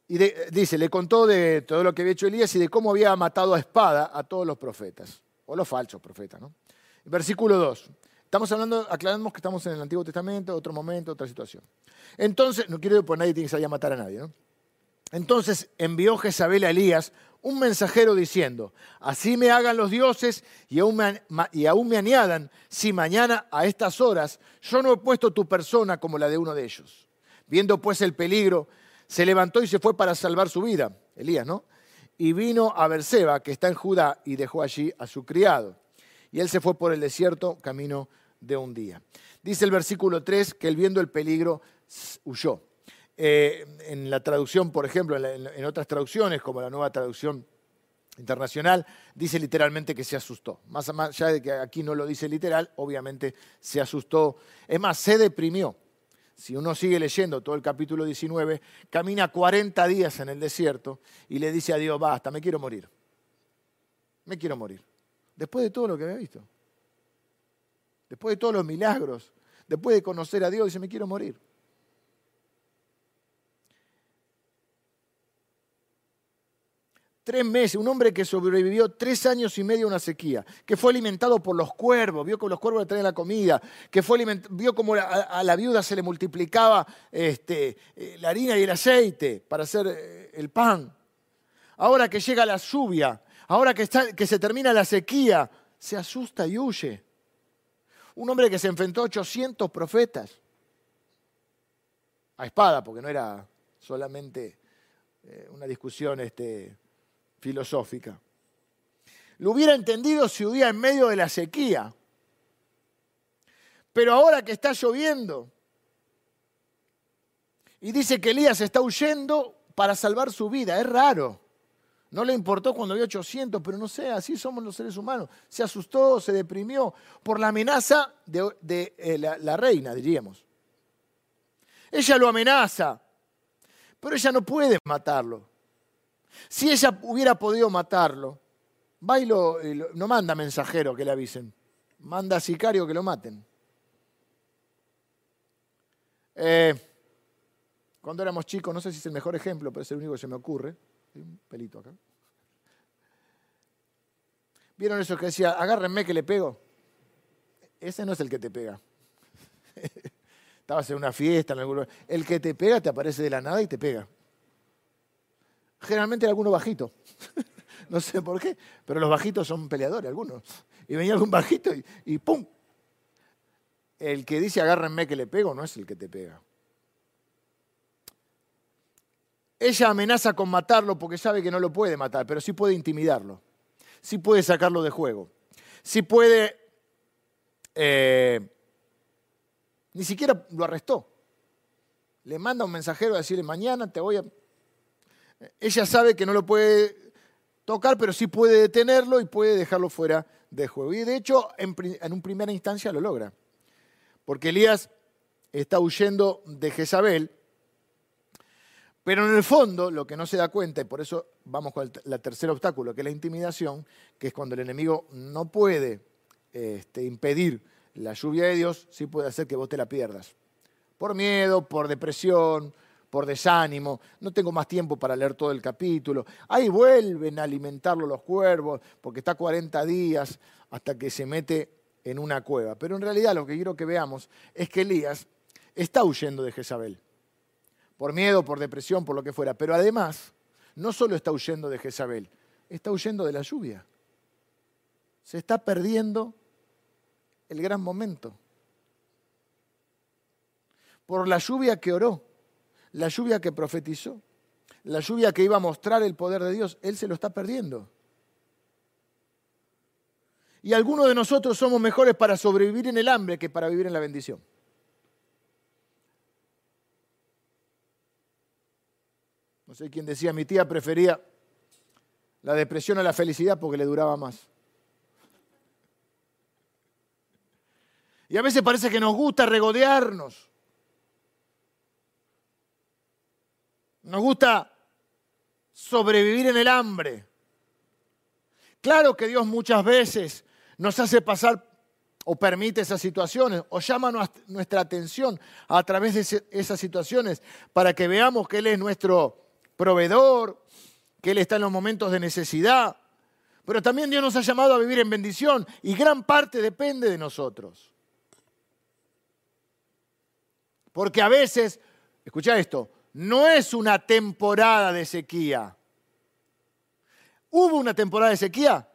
Speaker 1: Y dice, le contó de todo lo que había hecho Elías y de cómo había matado a espada a todos los profetas, o los falsos profetas. ¿no? Versículo 2. Estamos hablando, aclaramos que estamos en el Antiguo Testamento, otro momento, otra situación. Entonces, no quiero que nadie tiene que salir a matar a nadie, ¿no? Entonces envió Jezabel a Elías un mensajero diciendo, así me hagan los dioses y aún, me, y aún me añadan, si mañana a estas horas yo no he puesto tu persona como la de uno de ellos. Viendo pues el peligro, se levantó y se fue para salvar su vida, Elías, ¿no? Y vino a Berseba, que está en Judá, y dejó allí a su criado. Y él se fue por el desierto camino de un día. Dice el versículo 3 que él viendo el peligro huyó. Eh, en la traducción, por ejemplo, en, otras traducciones, como la nueva traducción internacional, dice literalmente que se asustó. Más allá de que aquí no lo dice literal, obviamente se asustó. Es más, se deprimió. Si uno sigue leyendo todo el capítulo 19, camina 40 días en el desierto y le dice a Dios, basta, me quiero morir. Me quiero morir. Después de todo lo que había visto después de todos los milagros, después de conocer a Dios, dice, me quiero morir. Tres meses, un hombre que sobrevivió tres años y medio a una sequía, que fue alimentado por los cuervos, vio que los cuervos le traían la comida, que fue vio cómo a, la viuda se le multiplicaba este, eh, la harina y el aceite para hacer eh, el pan. Ahora que llega la lluvia, ahora que, está, que se termina la sequía, se asusta y huye. Un hombre que se enfrentó a 800 profetas. A espada, porque no era solamente eh, una discusión este, filosófica. Lo hubiera entendido si hubiera en medio de la sequía. Pero ahora que está lloviendo, y dice que Elías está huyendo para salvar su vida, es raro. No le importó cuando vio 800, pero no sé, así somos los seres humanos. Se asustó, se deprimió por la amenaza de, eh, la, reina, diríamos. Ella lo amenaza, pero ella no puede matarlo. Si ella hubiera podido matarlo, y no manda mensajero que le avisen, manda sicario que lo maten. Eh, cuando éramos chicos, no sé si es el mejor ejemplo, pero es el único que se me ocurre un pelito acá. ¿Vieron eso que decía, agárrenme que le pego? Ese no es el que te pega. Estabas en una fiesta, en algún El que te pega te aparece de la nada y te pega. Generalmente alguno bajito. no sé por qué, pero los bajitos son peleadores, algunos. Y venía algún bajito y, y ¡pum! El que dice agárrenme que le pego no es el que te pega. Ella amenaza con matarlo porque sabe que no lo puede matar, pero sí puede intimidarlo, sí puede sacarlo de juego, sí puede... Eh, ni siquiera lo arrestó. Le manda un mensajero a decirle, mañana te voy a... Ella sabe que no lo puede tocar, pero sí puede detenerlo y puede dejarlo fuera de juego. Y de hecho, en, en una primera instancia lo logra. Porque Elías está huyendo de Jezabel pero en el fondo, lo que no se da cuenta, y por eso vamos con el tercer obstáculo, que es la intimidación, que es cuando el enemigo no puede este, impedir la lluvia de Dios, sí puede hacer que vos te la pierdas. Por miedo, por depresión, por desánimo, no tengo más tiempo para leer todo el capítulo. Ahí vuelven a alimentarlo los cuervos, porque está 40 días hasta que se mete en una cueva. Pero en realidad lo que quiero que veamos es que Elías está huyendo de Jezabel por miedo, por depresión, por lo que fuera. Pero además, no solo está huyendo de Jezabel, está huyendo de la lluvia. Se está perdiendo el gran momento. Por la lluvia que oró. la lluvia que profetizó, la lluvia que iba a mostrar el poder de Dios, él se lo está perdiendo. Y algunos de nosotros somos mejores para sobrevivir en el hambre que para vivir en la bendición. No sé quién decía, mi tía prefería la depresión a la felicidad porque le duraba más. Y a veces parece que nos gusta regodearnos. Nos gusta sobrevivir en el hambre. Claro que Dios muchas veces nos hace pasar o permite esas situaciones o llama nuestra atención a través de esas situaciones para que veamos que Él es nuestro proveedor, que Él está en los momentos de necesidad. Pero también Dios nos ha llamado a vivir en bendición y gran parte depende de nosotros. Porque a veces, escucha esto, no es una temporada de sequía. ¿Hubo una temporada de sequía?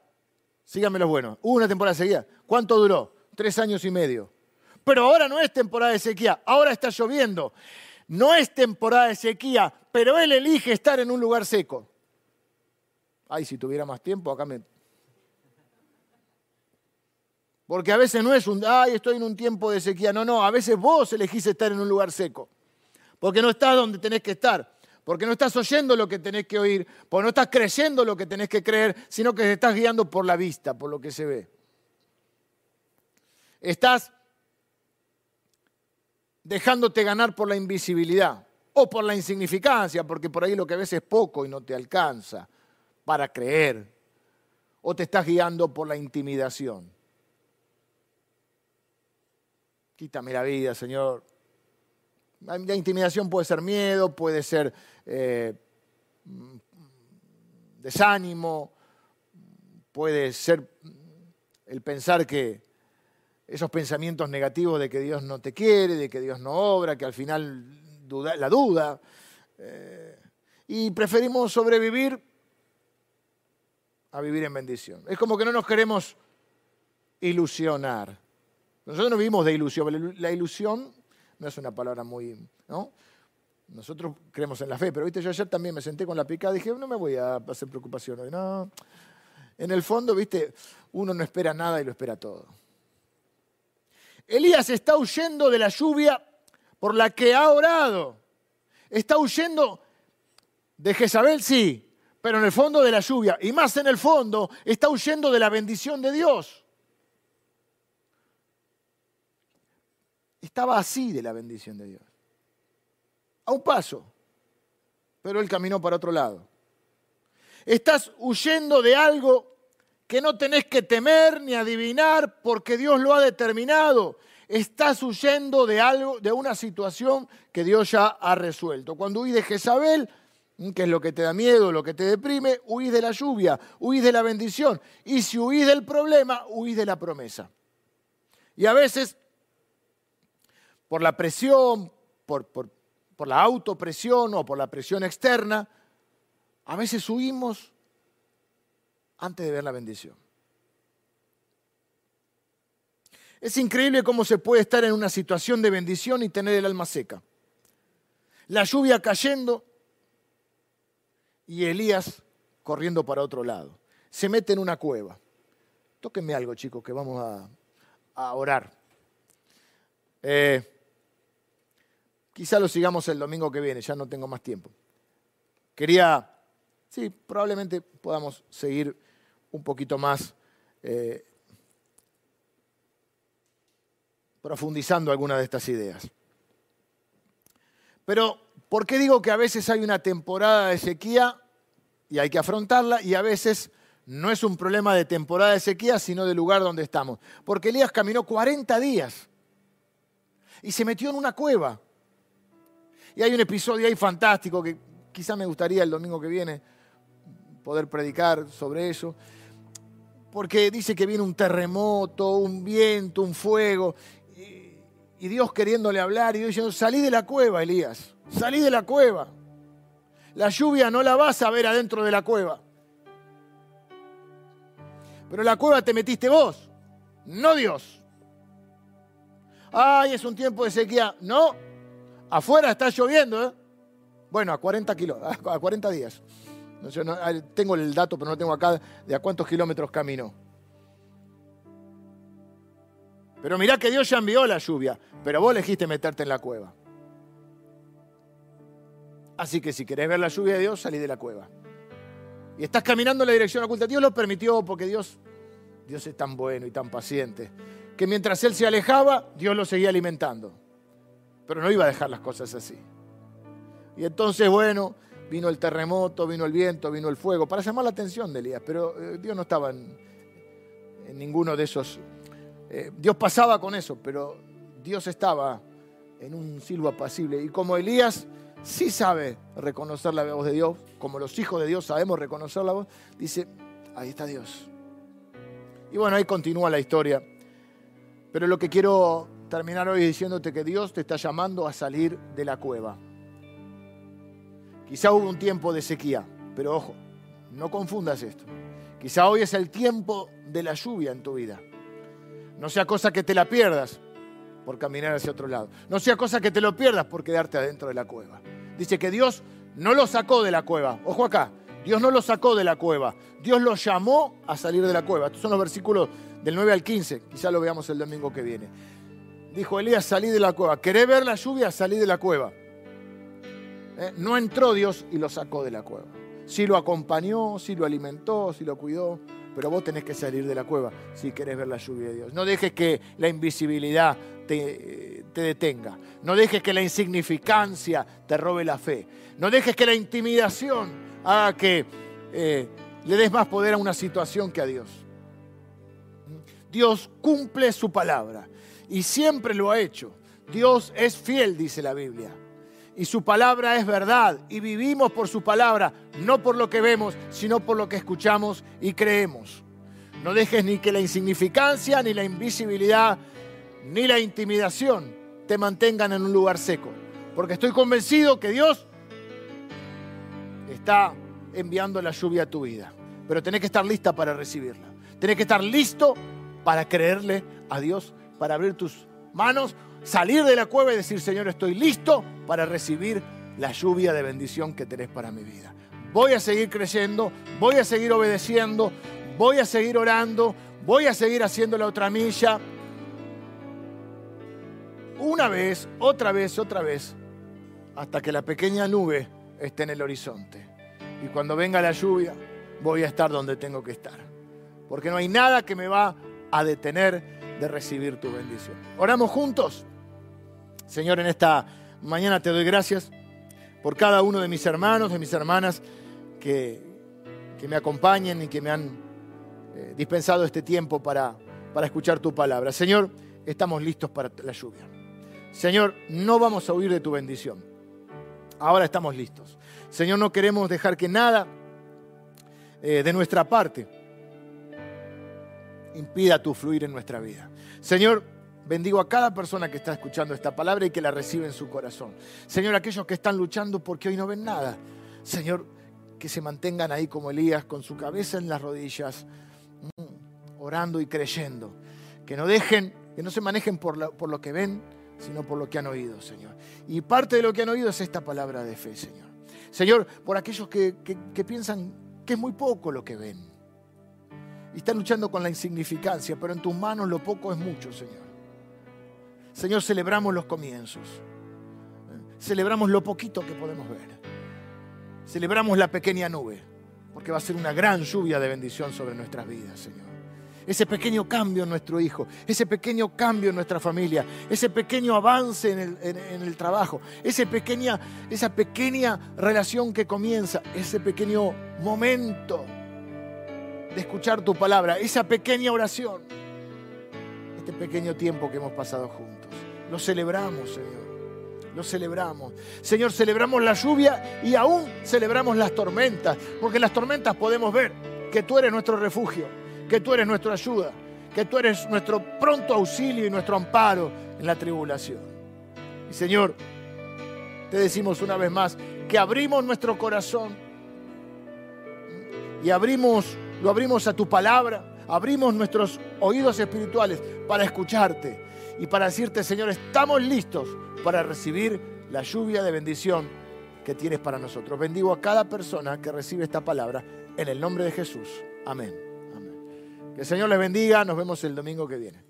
Speaker 1: Síganme los buenos. ¿Hubo una temporada de sequía? ¿Cuánto duró? Tres años y medio. Pero ahora no es temporada de sequía, ahora está lloviendo. No es temporada de sequía, pero él elige estar en un lugar seco. Ay, si tuviera más tiempo, acá me... Porque a veces no es un, ay, estoy en un tiempo de sequía. No, no, a veces vos elegís estar en un lugar seco. Porque no estás donde tenés que estar. Porque no estás oyendo lo que tenés que oír. Porque no estás creyendo lo que tenés que creer, sino que te estás guiando por la vista, por lo que se ve. Estás dejándote ganar por la invisibilidad o por la insignificancia, porque por ahí lo que ves es poco y no te alcanza para creer. O te estás guiando por la intimidación. Quítame la vida, Señor. La intimidación puede ser miedo, puede ser eh, desánimo, puede ser el pensar que esos pensamientos negativos de que Dios no te quiere, de que Dios no obra, que al final la duda. Eh, y preferimos sobrevivir a vivir en bendición. Es como que no nos queremos ilusionar. Nosotros no vivimos de ilusión. La ilusión no es una palabra muy... ¿no? Nosotros creemos en la fe, pero viste, yo ayer también me senté con la picada y dije, no me voy a hacer preocupación hoy. En el fondo, viste, uno no espera nada y lo espera todo. Elías está huyendo de la lluvia por la que ha orado. Está huyendo de Jezabel, sí, pero en el fondo de la lluvia, y más en el fondo, está huyendo de la bendición de Dios. Estaba así de la bendición de Dios. A un paso, pero él caminó para otro lado. Estás huyendo de algo que no tenés que temer ni adivinar porque Dios lo ha determinado. Estás huyendo de algo, de una situación que Dios ya ha resuelto. Cuando huís de Jezabel, ¿Qué es lo que te da miedo, lo que te deprime, huís de la lluvia, huís de la bendición. Y si huís del problema, huís de la promesa. Y a veces, por la presión, por, por, por la autopresión o por la presión externa, a veces huimos antes de ver la bendición. Es increíble cómo se puede estar en una situación de bendición y tener el alma seca. La lluvia cayendo y Elías corriendo para otro lado. Se mete en una cueva. Tóquenme algo, chicos, que vamos a, orar. Eh, quizá lo sigamos el domingo que viene, ya no tengo más tiempo. Quería, sí, probablemente podamos seguir un poquito más eh, profundizando algunas de estas ideas. Pero ¿Por qué digo que a veces hay una temporada de sequía y hay que afrontarla y a veces no es un problema de temporada de sequía, sino del lugar donde estamos? Porque Elías caminó 40 días y se metió en una cueva. Y hay un episodio ahí fantástico que quizá me gustaría el domingo que viene poder predicar sobre eso. Porque dice que viene un terremoto, un viento, un fuego. Y, Dios queriéndole hablar y Dios diciendo, salí de la cueva, Elías. Salí de la cueva. La lluvia no la vas a ver adentro de la cueva. Pero la cueva te metiste vos, no Dios. Ay, es un tiempo de sequía. No, afuera está lloviendo. ¿eh? Bueno, a 40, a 40 días. tengo el dato, pero no tengo acá de a cuántos kilómetros caminó. Pero mirá que Dios ya envió la lluvia, pero vos elegiste meterte en la cueva. Así que si querés ver la lluvia de Dios, salí de la cueva. Y estás caminando en la dirección oculta. Dios lo permitió porque Dios, Dios es tan bueno y tan paciente que mientras él se alejaba, Dios lo seguía alimentando. Pero no iba a dejar las cosas así. Y entonces, bueno, vino el terremoto, vino el viento, vino el fuego, para llamar la atención de Elías. Pero eh, Dios no estaba en, ninguno de esos. Eh, Dios pasaba con eso, pero Dios estaba en un silbo apacible. Y como Elías sí sabe reconocer la voz de Dios, como los hijos de Dios sabemos reconocer la voz, dice, ahí está Dios. Y bueno, ahí continúa la historia. Pero lo que quiero terminar hoy diciéndote que Dios te está llamando a salir de la cueva. Quizá hubo un tiempo de sequía, pero ojo, no confundas esto. Quizá hoy es el tiempo de la lluvia en tu vida. No sea cosa que te la pierdas por caminar hacia otro lado. No sea cosa que te lo pierdas por quedarte adentro de la cueva. Dice que Dios no lo sacó de la cueva. Ojo acá, Dios no lo sacó de la cueva. Dios lo llamó a salir de la cueva. Estos son los versículos del 9 al 15. Quizá lo veamos el domingo que viene. Dijo Elías, salí de la cueva. ¿Querés ver la lluvia? Salí de la cueva. Eh, no entró Dios y lo sacó de la cueva. Sí lo acompañó, sí lo alimentó, sí lo cuidó, pero vos tenés que salir de la cueva si querés ver la lluvia de Dios. No dejes que la invisibilidad te, detenga. No dejes que la insignificancia te robe la fe. No dejes que la intimidación haga que eh, le des más poder a una situación que a Dios. Dios cumple su palabra y siempre lo ha hecho. Dios es fiel, dice la Biblia. Y su palabra es verdad y vivimos por su palabra, no por lo que vemos, sino por lo que escuchamos y creemos. No dejes ni que la insignificancia, ni la invisibilidad, ni la intimidación te mantengan en un lugar seco. Porque estoy convencido que Dios está enviando la lluvia a tu vida. Pero tenés que estar lista para recibirla. Tenés que estar listo para creerle a Dios, para abrir tus manos, salir de la cueva y decir, Señor, estoy listo para recibir la lluvia de bendición que tenés para mi vida. Voy a seguir creyendo, voy a seguir obedeciendo, voy a seguir orando, voy a seguir haciendo la otra milla. Una vez, otra vez, otra vez, hasta que la pequeña nube esté en el horizonte. Y cuando venga la lluvia, voy a estar donde tengo que estar. Porque no hay nada que me va a detener de recibir tu bendición. Oramos juntos. Señor, en esta mañana te doy gracias por cada uno de mis hermanos, de mis hermanas que, que me acompañen y que me han eh, dispensado este tiempo para, para escuchar tu palabra. Señor, estamos listos para la lluvia. Señor, no vamos a huir de tu bendición. Ahora estamos listos. Señor, no queremos dejar que nada eh, de nuestra parte impida tu fluir en nuestra vida. Señor, bendigo a cada persona que está escuchando esta palabra y que la recibe en su corazón. Señor, aquellos que están luchando porque hoy no ven nada. Señor, que se mantengan ahí como Elías, con su cabeza en las rodillas, mm, orando y creyendo. Que no dejen, que no se manejen por lo, que ven, sino por lo que han oído, Señor. Y parte de lo que han oído es esta palabra de fe, Señor. Señor, por aquellos que, que piensan que es muy poco lo que ven y están luchando con la insignificancia, pero en tus manos lo poco es mucho, Señor. Señor, celebramos los comienzos. Celebramos lo poquito que podemos ver. Celebramos la pequeña nube, porque va a ser una gran lluvia de bendición sobre nuestras vidas, Señor. Ese pequeño cambio en nuestro hijo, ese pequeño cambio en nuestra familia, ese pequeño avance en el, trabajo, esa pequeña relación que comienza, ese pequeño momento de escuchar tu palabra, esa pequeña oración, este pequeño tiempo que hemos pasado juntos. Lo celebramos, Señor. Lo celebramos. Señor, celebramos la lluvia y aún celebramos las tormentas, porque en las tormentas podemos ver que tú eres nuestro refugio, que tú eres nuestra ayuda, que tú eres nuestro pronto auxilio y nuestro amparo en la tribulación. Y Señor, te decimos una vez más que abrimos nuestro corazón y abrimos lo abrimos a tu palabra, abrimos nuestros oídos espirituales para escucharte y para decirte, Señor, estamos listos para recibir la lluvia de bendición que tienes para nosotros. Bendigo a cada persona que recibe esta palabra en el nombre de Jesús. Amén. Amén. Que el Señor les bendiga. Nos vemos el domingo que viene.